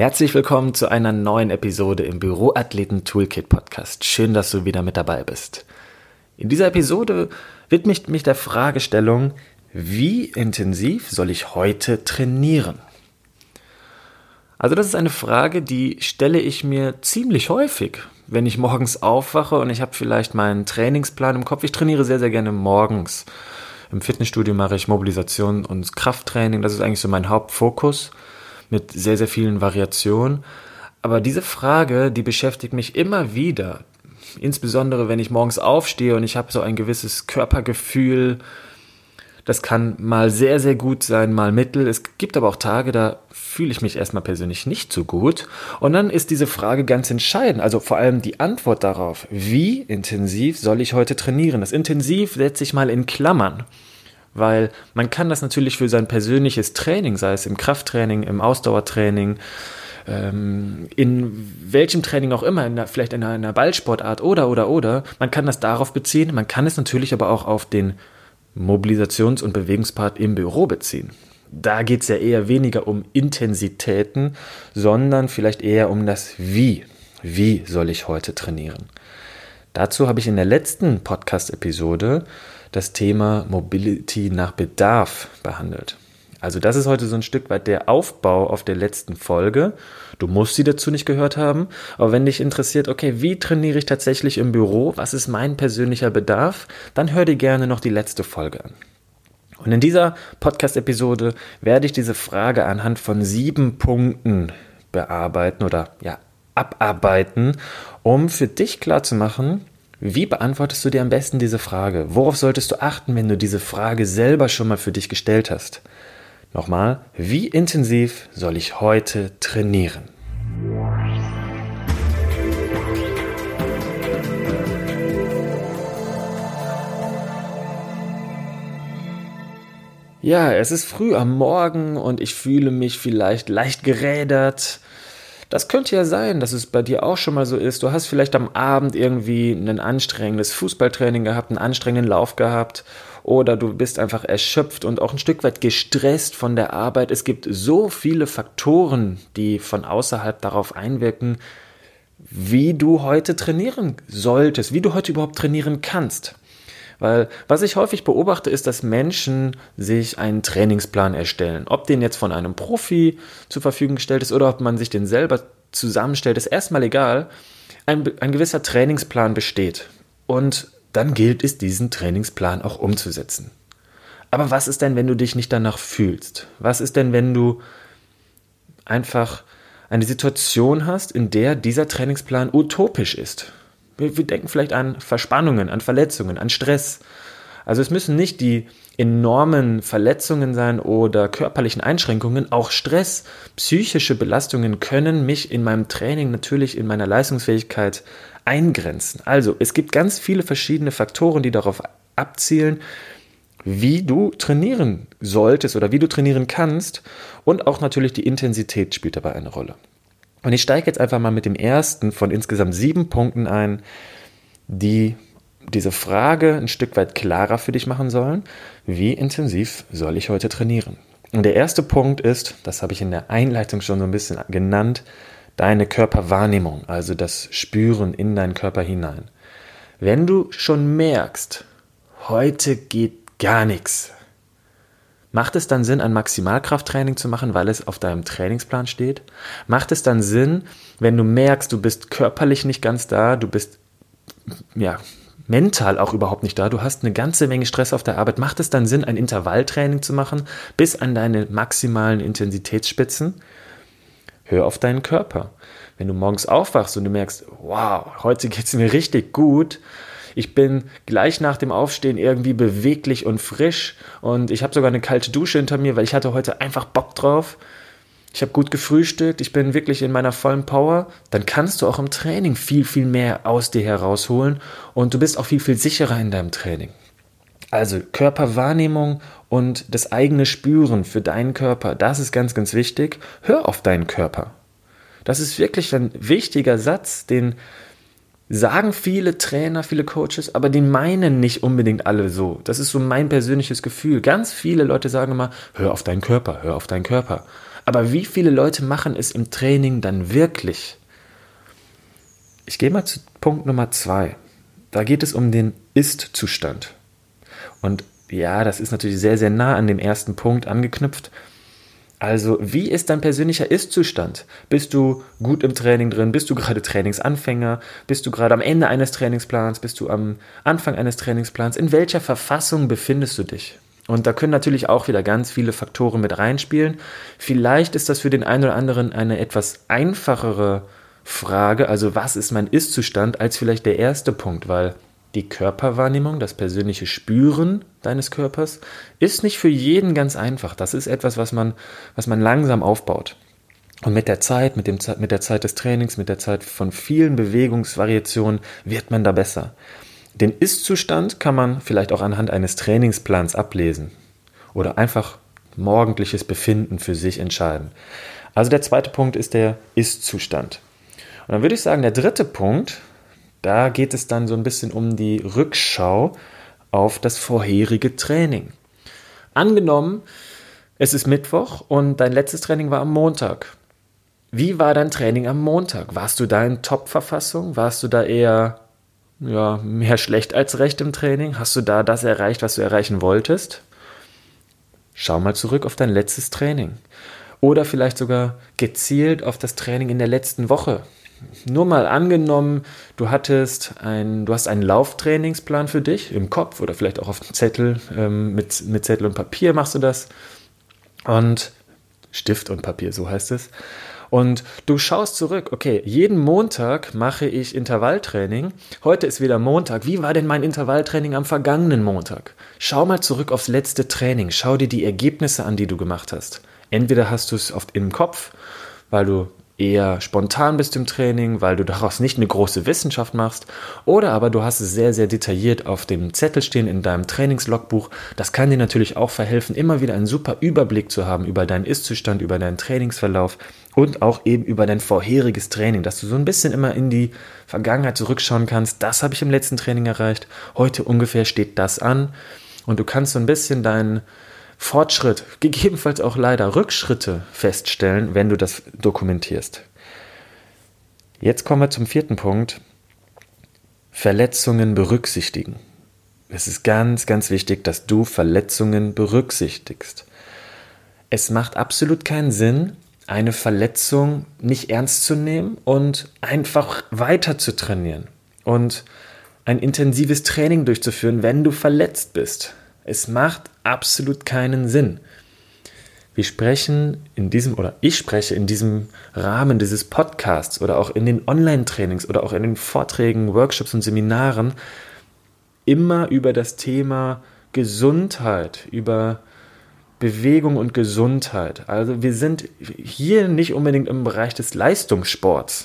Herzlich willkommen zu einer neuen Episode im Büroathleten Toolkit Podcast. Schön, dass du wieder mit dabei bist. In dieser Episode widme ich mich der Fragestellung, wie intensiv soll ich heute trainieren? Also das ist eine Frage, die stelle ich mir ziemlich häufig, wenn ich morgens aufwache und ich habe vielleicht meinen Trainingsplan im Kopf. Ich trainiere sehr, sehr gerne morgens. Im Fitnessstudio mache ich Mobilisation und Krafttraining. Das ist eigentlich so mein Hauptfokus mit sehr, sehr vielen Variationen. Aber diese Frage, die beschäftigt mich immer wieder. Insbesondere wenn ich morgens aufstehe und ich habe so ein gewisses Körpergefühl. Das kann mal sehr, sehr gut sein, mal mittel. Es gibt aber auch Tage, da fühle ich mich erstmal persönlich nicht so gut. Und dann ist diese Frage ganz entscheidend. Also vor allem die Antwort darauf. Wie intensiv soll ich heute trainieren? Das Intensiv setze ich mal in Klammern weil man kann das natürlich für sein persönliches Training, sei es im Krafttraining, im Ausdauertraining, ähm, in welchem Training auch immer, in der, vielleicht in einer Ballsportart oder, oder, oder, man kann das darauf beziehen, man kann es natürlich aber auch auf den Mobilisations- und Bewegungspart im Büro beziehen. Da geht es ja eher weniger um Intensitäten, sondern vielleicht eher um das Wie. Wie soll ich heute trainieren? Dazu habe ich in der letzten Podcast-Episode das Thema Mobility nach Bedarf behandelt. Also das ist heute so ein Stück weit der Aufbau auf der letzten Folge. Du musst sie dazu nicht gehört haben, aber wenn dich interessiert, okay, wie trainiere ich tatsächlich im Büro, was ist mein persönlicher Bedarf, dann hör dir gerne noch die letzte Folge an. Und in dieser Podcast-Episode werde ich diese Frage anhand von sieben Punkten bearbeiten oder ja, abarbeiten, um für dich klarzumachen, wie beantwortest du dir am besten diese Frage? Worauf solltest du achten, wenn du diese Frage selber schon mal für dich gestellt hast? Nochmal, wie intensiv soll ich heute trainieren? Ja, es ist früh am Morgen und ich fühle mich vielleicht leicht gerädert das könnte ja sein, dass es bei dir auch schon mal so ist. Du hast vielleicht am Abend irgendwie ein anstrengendes Fußballtraining gehabt, einen anstrengenden Lauf gehabt oder du bist einfach erschöpft und auch ein Stück weit gestresst von der Arbeit. Es gibt so viele Faktoren, die von außerhalb darauf einwirken, wie du heute trainieren solltest, wie du heute überhaupt trainieren kannst. Weil was ich häufig beobachte, ist, dass Menschen sich einen Trainingsplan erstellen. Ob den jetzt von einem Profi zur Verfügung gestellt ist oder ob man sich den selber zusammenstellt, ist erstmal egal. Ein, ein gewisser Trainingsplan besteht. Und dann gilt es, diesen Trainingsplan auch umzusetzen. Aber was ist denn, wenn du dich nicht danach fühlst? Was ist denn, wenn du einfach eine Situation hast, in der dieser Trainingsplan utopisch ist? Wir, wir denken vielleicht an Verspannungen, an Verletzungen, an Stress. Also es müssen nicht die enormen Verletzungen sein oder körperlichen Einschränkungen, auch Stress, psychische Belastungen können mich in meinem Training natürlich in meiner Leistungsfähigkeit eingrenzen. Also es gibt ganz viele verschiedene Faktoren, die darauf abzielen, wie du trainieren solltest oder wie du trainieren kannst und auch natürlich die Intensität spielt dabei eine Rolle. Und ich steige jetzt einfach mal mit dem ersten von insgesamt sieben Punkten ein, die diese Frage ein Stück weit klarer für dich machen sollen. Wie intensiv soll ich heute trainieren? Und der erste Punkt ist, das habe ich in der Einleitung schon so ein bisschen genannt, deine Körperwahrnehmung, also das Spüren in deinen Körper hinein. Wenn du schon merkst, heute geht gar nichts, Macht es dann Sinn, ein Maximalkrafttraining zu machen, weil es auf deinem Trainingsplan steht? Macht es dann Sinn, wenn du merkst, du bist körperlich nicht ganz da, du bist ja mental auch überhaupt nicht da, du hast eine ganze Menge Stress auf der Arbeit, macht es dann Sinn, ein Intervalltraining zu machen bis an deine maximalen Intensitätsspitzen? Hör auf deinen Körper. Wenn du morgens aufwachst und du merkst, wow, heute geht es mir richtig gut, ich bin gleich nach dem Aufstehen irgendwie beweglich und frisch und ich habe sogar eine kalte Dusche hinter mir, weil ich hatte heute einfach Bock drauf. Ich habe gut gefrühstückt, ich bin wirklich in meiner vollen Power, dann kannst du auch im Training viel, viel mehr aus dir herausholen und du bist auch viel, viel sicherer in deinem Training. Also Körperwahrnehmung und das eigene Spüren für deinen Körper, das ist ganz, ganz wichtig. Hör auf deinen Körper. Das ist wirklich ein wichtiger Satz, den sagen viele Trainer, viele Coaches, aber die meinen nicht unbedingt alle so. Das ist so mein persönliches Gefühl. Ganz viele Leute sagen immer, hör auf deinen Körper, hör auf deinen Körper. Aber wie viele Leute machen es im Training dann wirklich? Ich gehe mal zu Punkt Nummer zwei. Da geht es um den Ist-Zustand. Und ja, das ist natürlich sehr, sehr nah an dem ersten Punkt angeknüpft. Also, wie ist dein persönlicher Ist-Zustand? Bist du gut im Training drin? Bist du gerade Trainingsanfänger? Bist du gerade am Ende eines Trainingsplans? Bist du am Anfang eines Trainingsplans? In welcher Verfassung befindest du dich? Und da können natürlich auch wieder ganz viele Faktoren mit reinspielen. Vielleicht ist das für den einen oder anderen eine etwas einfachere Frage, also was ist mein Ist-Zustand, als vielleicht der erste Punkt, weil die Körperwahrnehmung, das persönliche Spüren deines Körpers, ist nicht für jeden ganz einfach. Das ist etwas, was man, was man langsam aufbaut. Und mit der Zeit, mit, dem, mit der Zeit des Trainings, mit der Zeit von vielen Bewegungsvariationen wird man da besser. Den Ist-Zustand kann man vielleicht auch anhand eines Trainingsplans ablesen oder einfach morgendliches Befinden für sich entscheiden. Also der zweite Punkt ist der Ist-Zustand. Und dann würde ich sagen, der dritte Punkt, da geht es dann so ein bisschen um die Rückschau auf das vorherige Training. Angenommen, es ist Mittwoch und dein letztes Training war am Montag. Wie war dein Training am Montag? Warst du da in Top-Verfassung? Warst du da eher ja, mehr schlecht als recht im Training? Hast du da das erreicht, was du erreichen wolltest? Schau mal zurück auf dein letztes Training. Oder vielleicht sogar gezielt auf das Training in der letzten Woche nur mal angenommen, du hattest ein, du hast einen Lauftrainingsplan für dich im Kopf oder vielleicht auch auf dem Zettel, ähm, mit, mit Zettel und Papier machst du das. Und Stift und Papier, so heißt es. Und du schaust zurück, okay, jeden Montag mache ich Intervalltraining. Heute ist wieder Montag. Wie war denn mein Intervalltraining am vergangenen Montag? Schau mal zurück aufs letzte Training. Schau dir die Ergebnisse an, die du gemacht hast. Entweder hast du es oft im Kopf, weil du eher spontan bist im Training, weil du daraus nicht eine große Wissenschaft machst, oder aber du hast es sehr, sehr detailliert auf dem Zettel stehen in deinem Trainingslogbuch. Das kann dir natürlich auch verhelfen, immer wieder einen super Überblick zu haben über deinen Ist-Zustand, über deinen Trainingsverlauf und auch eben über dein vorheriges Training, dass du so ein bisschen immer in die Vergangenheit zurückschauen kannst. Das habe ich im letzten Training erreicht. Heute ungefähr steht das an. Und du kannst so ein bisschen deinen Fortschritt, gegebenenfalls auch leider Rückschritte feststellen, wenn du das dokumentierst. Jetzt kommen wir zum vierten Punkt. Verletzungen berücksichtigen. Es ist ganz, ganz wichtig, dass du Verletzungen berücksichtigst. Es macht absolut keinen Sinn, eine Verletzung nicht ernst zu nehmen und einfach weiter zu trainieren und ein intensives Training durchzuführen, wenn du verletzt bist. Es macht absolut keinen Sinn. Wir sprechen in diesem, oder ich spreche in diesem Rahmen dieses Podcasts oder auch in den Online-Trainings oder auch in den Vorträgen, Workshops und Seminaren immer über das Thema Gesundheit, über Bewegung und Gesundheit. Also wir sind hier nicht unbedingt im Bereich des Leistungssports.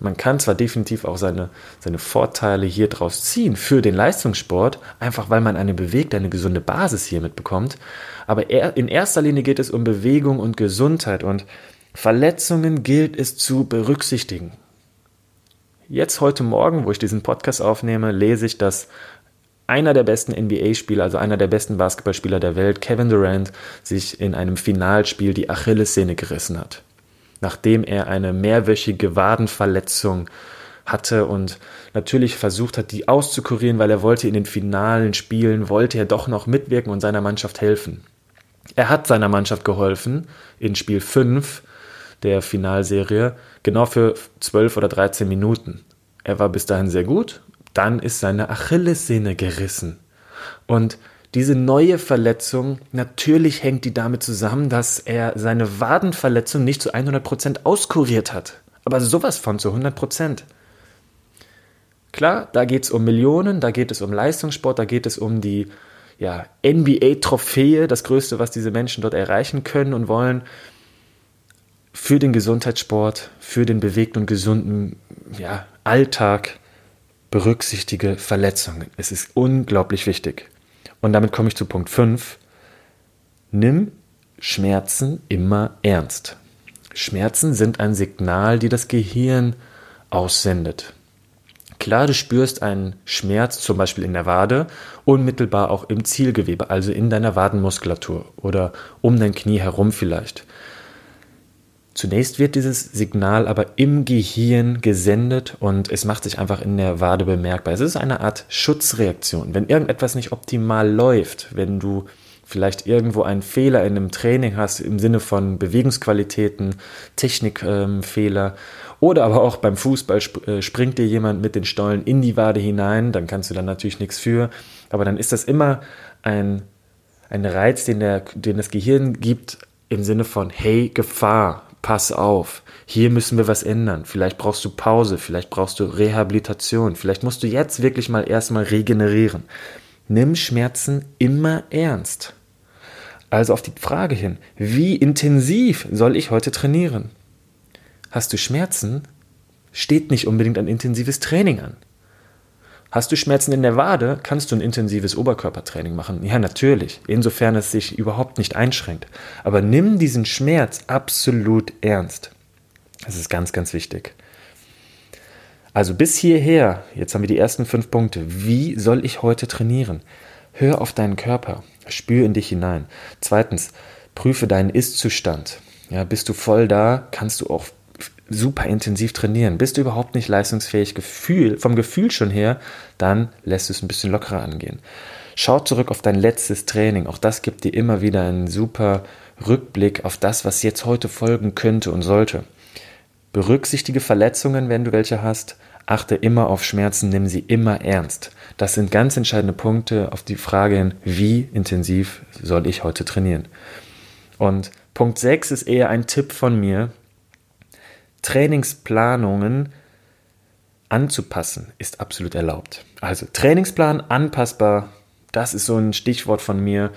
Man kann zwar definitiv auch seine, seine Vorteile hier draus ziehen für den Leistungssport, einfach weil man eine bewegte, eine gesunde Basis hier mitbekommt, aber in erster Linie geht es um Bewegung und Gesundheit und Verletzungen gilt es zu berücksichtigen. Jetzt heute Morgen, wo ich diesen Podcast aufnehme, lese ich, dass einer der besten NBA-Spieler, also einer der besten Basketballspieler der Welt, Kevin Durant, sich in einem Finalspiel die Achillessehne gerissen hat nachdem er eine mehrwöchige Wadenverletzung hatte und natürlich versucht hat, die auszukurieren, weil er wollte in den finalen Spielen, wollte er doch noch mitwirken und seiner Mannschaft helfen. Er hat seiner Mannschaft geholfen in Spiel 5 der Finalserie, genau für 12 oder 13 Minuten. Er war bis dahin sehr gut, dann ist seine Achillessehne gerissen. Und diese neue Verletzung, natürlich hängt die damit zusammen, dass er seine Wadenverletzung nicht zu 100% auskuriert hat. Aber sowas von zu 100%. Klar, da geht es um Millionen, da geht es um Leistungssport, da geht es um die ja, NBA-Trophäe, das Größte, was diese Menschen dort erreichen können und wollen. Für den Gesundheitssport, für den bewegten und gesunden ja, Alltag berücksichtige Verletzungen. Es ist unglaublich wichtig. Und damit komme ich zu Punkt 5. Nimm Schmerzen immer ernst. Schmerzen sind ein Signal, die das Gehirn aussendet. Klar, du spürst einen Schmerz zum Beispiel in der Wade, unmittelbar auch im Zielgewebe, also in deiner Wadenmuskulatur oder um dein Knie herum vielleicht. Zunächst wird dieses Signal aber im Gehirn gesendet und es macht sich einfach in der Wade bemerkbar. Es ist eine Art Schutzreaktion. Wenn irgendetwas nicht optimal läuft, wenn du vielleicht irgendwo einen Fehler in einem Training hast im Sinne von Bewegungsqualitäten, Technikfehler ähm, oder aber auch beim Fußball äh, springt dir jemand mit den Stollen in die Wade hinein, dann kannst du dann natürlich nichts für, aber dann ist das immer ein, ein Reiz, den, der, den das Gehirn gibt im Sinne von hey, Gefahr, pass auf, hier müssen wir was ändern. Vielleicht brauchst du Pause, vielleicht brauchst du Rehabilitation, vielleicht musst du jetzt wirklich mal erstmal regenerieren. Nimm Schmerzen immer ernst. Also auf die Frage hin, wie intensiv soll ich heute trainieren? Hast du Schmerzen? Steht nicht unbedingt ein intensives Training an. Hast du Schmerzen in der Wade, kannst du ein intensives Oberkörpertraining machen. Ja, natürlich, insofern es sich überhaupt nicht einschränkt. Aber nimm diesen Schmerz absolut ernst. Das ist ganz, ganz wichtig. Also bis hierher, jetzt haben wir die ersten fünf Punkte. Wie soll ich heute trainieren? Hör auf deinen Körper, spür in dich hinein. Zweitens, prüfe deinen Ist-Zustand. Ja, bist du voll da, kannst du auch super intensiv trainieren. Bist du überhaupt nicht leistungsfähig Gefühl, vom Gefühl schon her, dann lässt du es ein bisschen lockerer angehen. Schau zurück auf dein letztes Training. Auch das gibt dir immer wieder einen super Rückblick auf das, was jetzt heute folgen könnte und sollte. Berücksichtige Verletzungen, wenn du welche hast. Achte immer auf Schmerzen, nimm sie immer ernst. Das sind ganz entscheidende Punkte auf die Frage hin, wie intensiv soll ich heute trainieren. Und Punkt 6 ist eher ein Tipp von mir, Trainingsplanungen anzupassen, ist absolut erlaubt. Also Trainingsplan anpassbar, das ist so ein Stichwort von mir.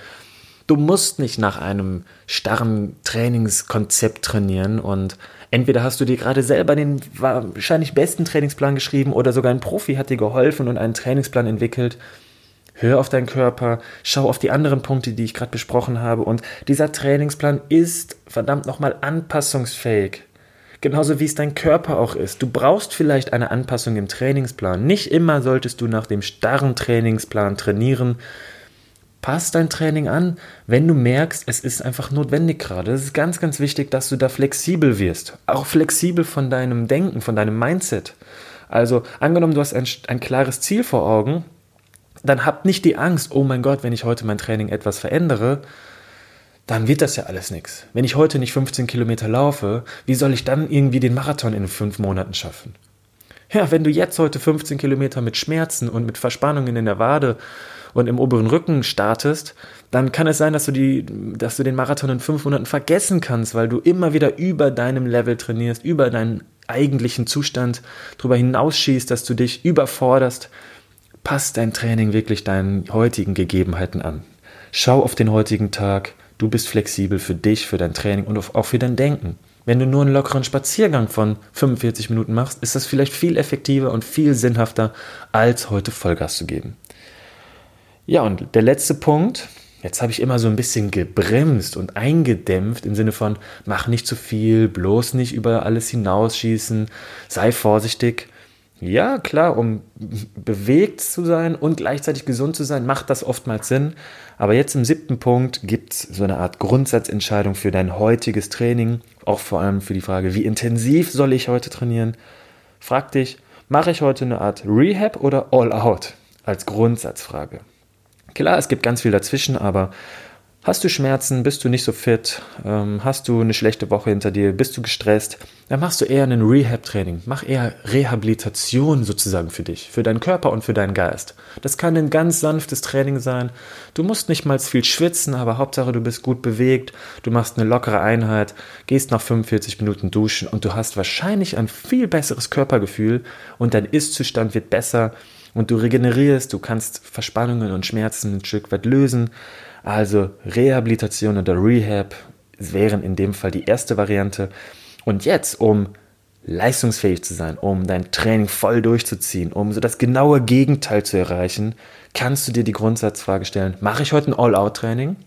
Du musst nicht nach einem starren Trainingskonzept trainieren und entweder hast du dir gerade selber den wahrscheinlich besten Trainingsplan geschrieben oder sogar ein Profi hat dir geholfen und einen Trainingsplan entwickelt. Hör auf deinen Körper, schau auf die anderen Punkte, die ich gerade besprochen habe und dieser Trainingsplan ist verdammt nochmal anpassungsfähig. Genauso wie es dein Körper auch ist. Du brauchst vielleicht eine Anpassung im Trainingsplan. Nicht immer solltest du nach dem starren Trainingsplan trainieren. Pass dein Training an, wenn du merkst, es ist einfach notwendig gerade. Es ist ganz, ganz wichtig, dass du da flexibel wirst. Auch flexibel von deinem Denken, von deinem Mindset. Also angenommen, du hast ein, ein klares Ziel vor Augen, dann hab nicht die Angst, oh mein Gott, wenn ich heute mein Training etwas verändere, dann wird das ja alles nichts. Wenn ich heute nicht 15 Kilometer laufe, wie soll ich dann irgendwie den Marathon in fünf Monaten schaffen? Ja, wenn du jetzt heute 15 Kilometer mit Schmerzen und mit Verspannungen in der Wade und im oberen Rücken startest, dann kann es sein, dass du, die, dass du den Marathon in fünf Monaten vergessen kannst, weil du immer wieder über deinem Level trainierst, über deinen eigentlichen Zustand darüber hinausschießt, dass du dich überforderst. Passt dein Training wirklich deinen heutigen Gegebenheiten an. Schau auf den heutigen Tag, Du bist flexibel für dich, für dein Training und auch für dein Denken. Wenn du nur einen lockeren Spaziergang von 45 Minuten machst, ist das vielleicht viel effektiver und viel sinnhafter, als heute Vollgas zu geben. Ja, und der letzte Punkt, jetzt habe ich immer so ein bisschen gebremst und eingedämpft im Sinne von, mach nicht zu viel, bloß nicht über alles hinausschießen, sei vorsichtig. Ja, klar, um bewegt zu sein und gleichzeitig gesund zu sein, macht das oftmals Sinn. Aber jetzt im siebten Punkt gibt es so eine Art Grundsatzentscheidung für dein heutiges Training, auch vor allem für die Frage, wie intensiv soll ich heute trainieren? Frag dich, mache ich heute eine Art Rehab oder All Out als Grundsatzfrage? Klar, es gibt ganz viel dazwischen, aber Hast du Schmerzen, bist du nicht so fit, ähm, hast du eine schlechte Woche hinter dir, bist du gestresst, dann machst du eher ein Rehab-Training. Mach eher Rehabilitation sozusagen für dich, für deinen Körper und für deinen Geist. Das kann ein ganz sanftes Training sein. Du musst nicht mal viel schwitzen, aber Hauptsache du bist gut bewegt, du machst eine lockere Einheit, gehst nach 45 Minuten duschen und du hast wahrscheinlich ein viel besseres Körpergefühl und dein Ist-Zustand wird besser und du regenerierst, du kannst Verspannungen und Schmerzen ein Stück weit lösen. Also Rehabilitation oder Rehab wären in dem Fall die erste Variante. Und jetzt, um leistungsfähig zu sein, um dein Training voll durchzuziehen, um so das genaue Gegenteil zu erreichen, kannst du dir die Grundsatzfrage stellen, mache ich heute ein All-Out-Training?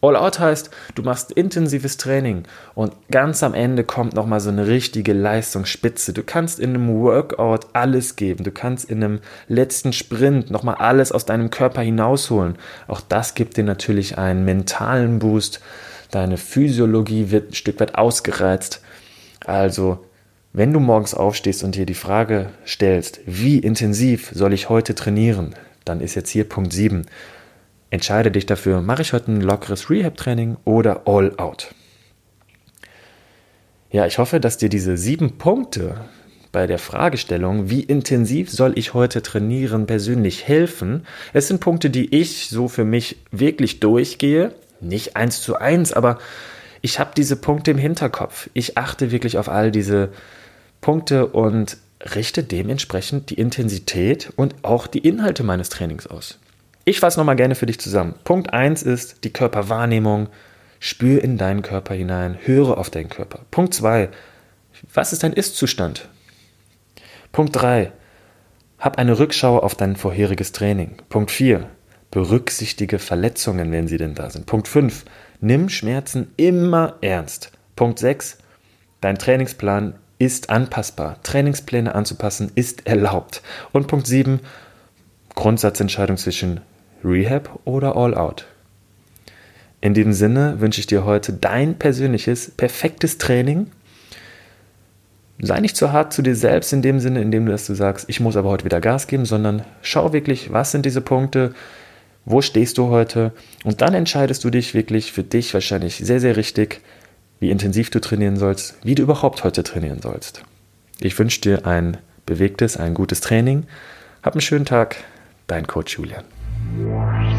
All Out heißt, du machst intensives Training und ganz am Ende kommt nochmal so eine richtige Leistungsspitze. Du kannst in einem Workout alles geben. Du kannst in einem letzten Sprint nochmal alles aus deinem Körper hinausholen. Auch das gibt dir natürlich einen mentalen Boost. deine Physiologie wird ein Stück weit ausgereizt. Also, wenn du morgens aufstehst und dir die Frage stellst, wie intensiv soll ich heute trainieren, dann ist jetzt hier Punkt 7. Entscheide dich dafür, mache ich heute ein lockeres Rehab-Training oder All-Out. Ja, ich hoffe, dass dir diese sieben Punkte bei der Fragestellung, wie intensiv soll ich heute trainieren, persönlich helfen. Es sind Punkte, die ich so für mich wirklich durchgehe. Nicht eins zu eins, aber ich habe diese Punkte im Hinterkopf. Ich achte wirklich auf all diese Punkte und richte dementsprechend die Intensität und auch die Inhalte meines Trainings aus. Ich fasse nochmal gerne für dich zusammen. Punkt 1 ist die Körperwahrnehmung. Spür in deinen Körper hinein, höre auf deinen Körper. Punkt 2. Was ist dein Ist-Zustand? Punkt 3. Hab eine Rückschau auf dein vorheriges Training. Punkt 4. Berücksichtige Verletzungen, wenn sie denn da sind. Punkt 5. Nimm Schmerzen immer ernst. Punkt 6. Dein Trainingsplan ist anpassbar. Trainingspläne anzupassen ist erlaubt. Und Punkt 7. Grundsatzentscheidung zwischen Rehab oder All Out. In diesem Sinne wünsche ich dir heute dein persönliches, perfektes Training. Sei nicht zu hart zu dir selbst in dem Sinne, in dem du, dass du sagst, ich muss aber heute wieder Gas geben, sondern schau wirklich, was sind diese Punkte, wo stehst du heute und dann entscheidest du dich wirklich für dich wahrscheinlich sehr, sehr richtig, wie intensiv du trainieren sollst, wie du überhaupt heute trainieren sollst. Ich wünsche dir ein bewegtes, ein gutes Training. Hab einen schönen Tag, dein Coach Julian. Wow.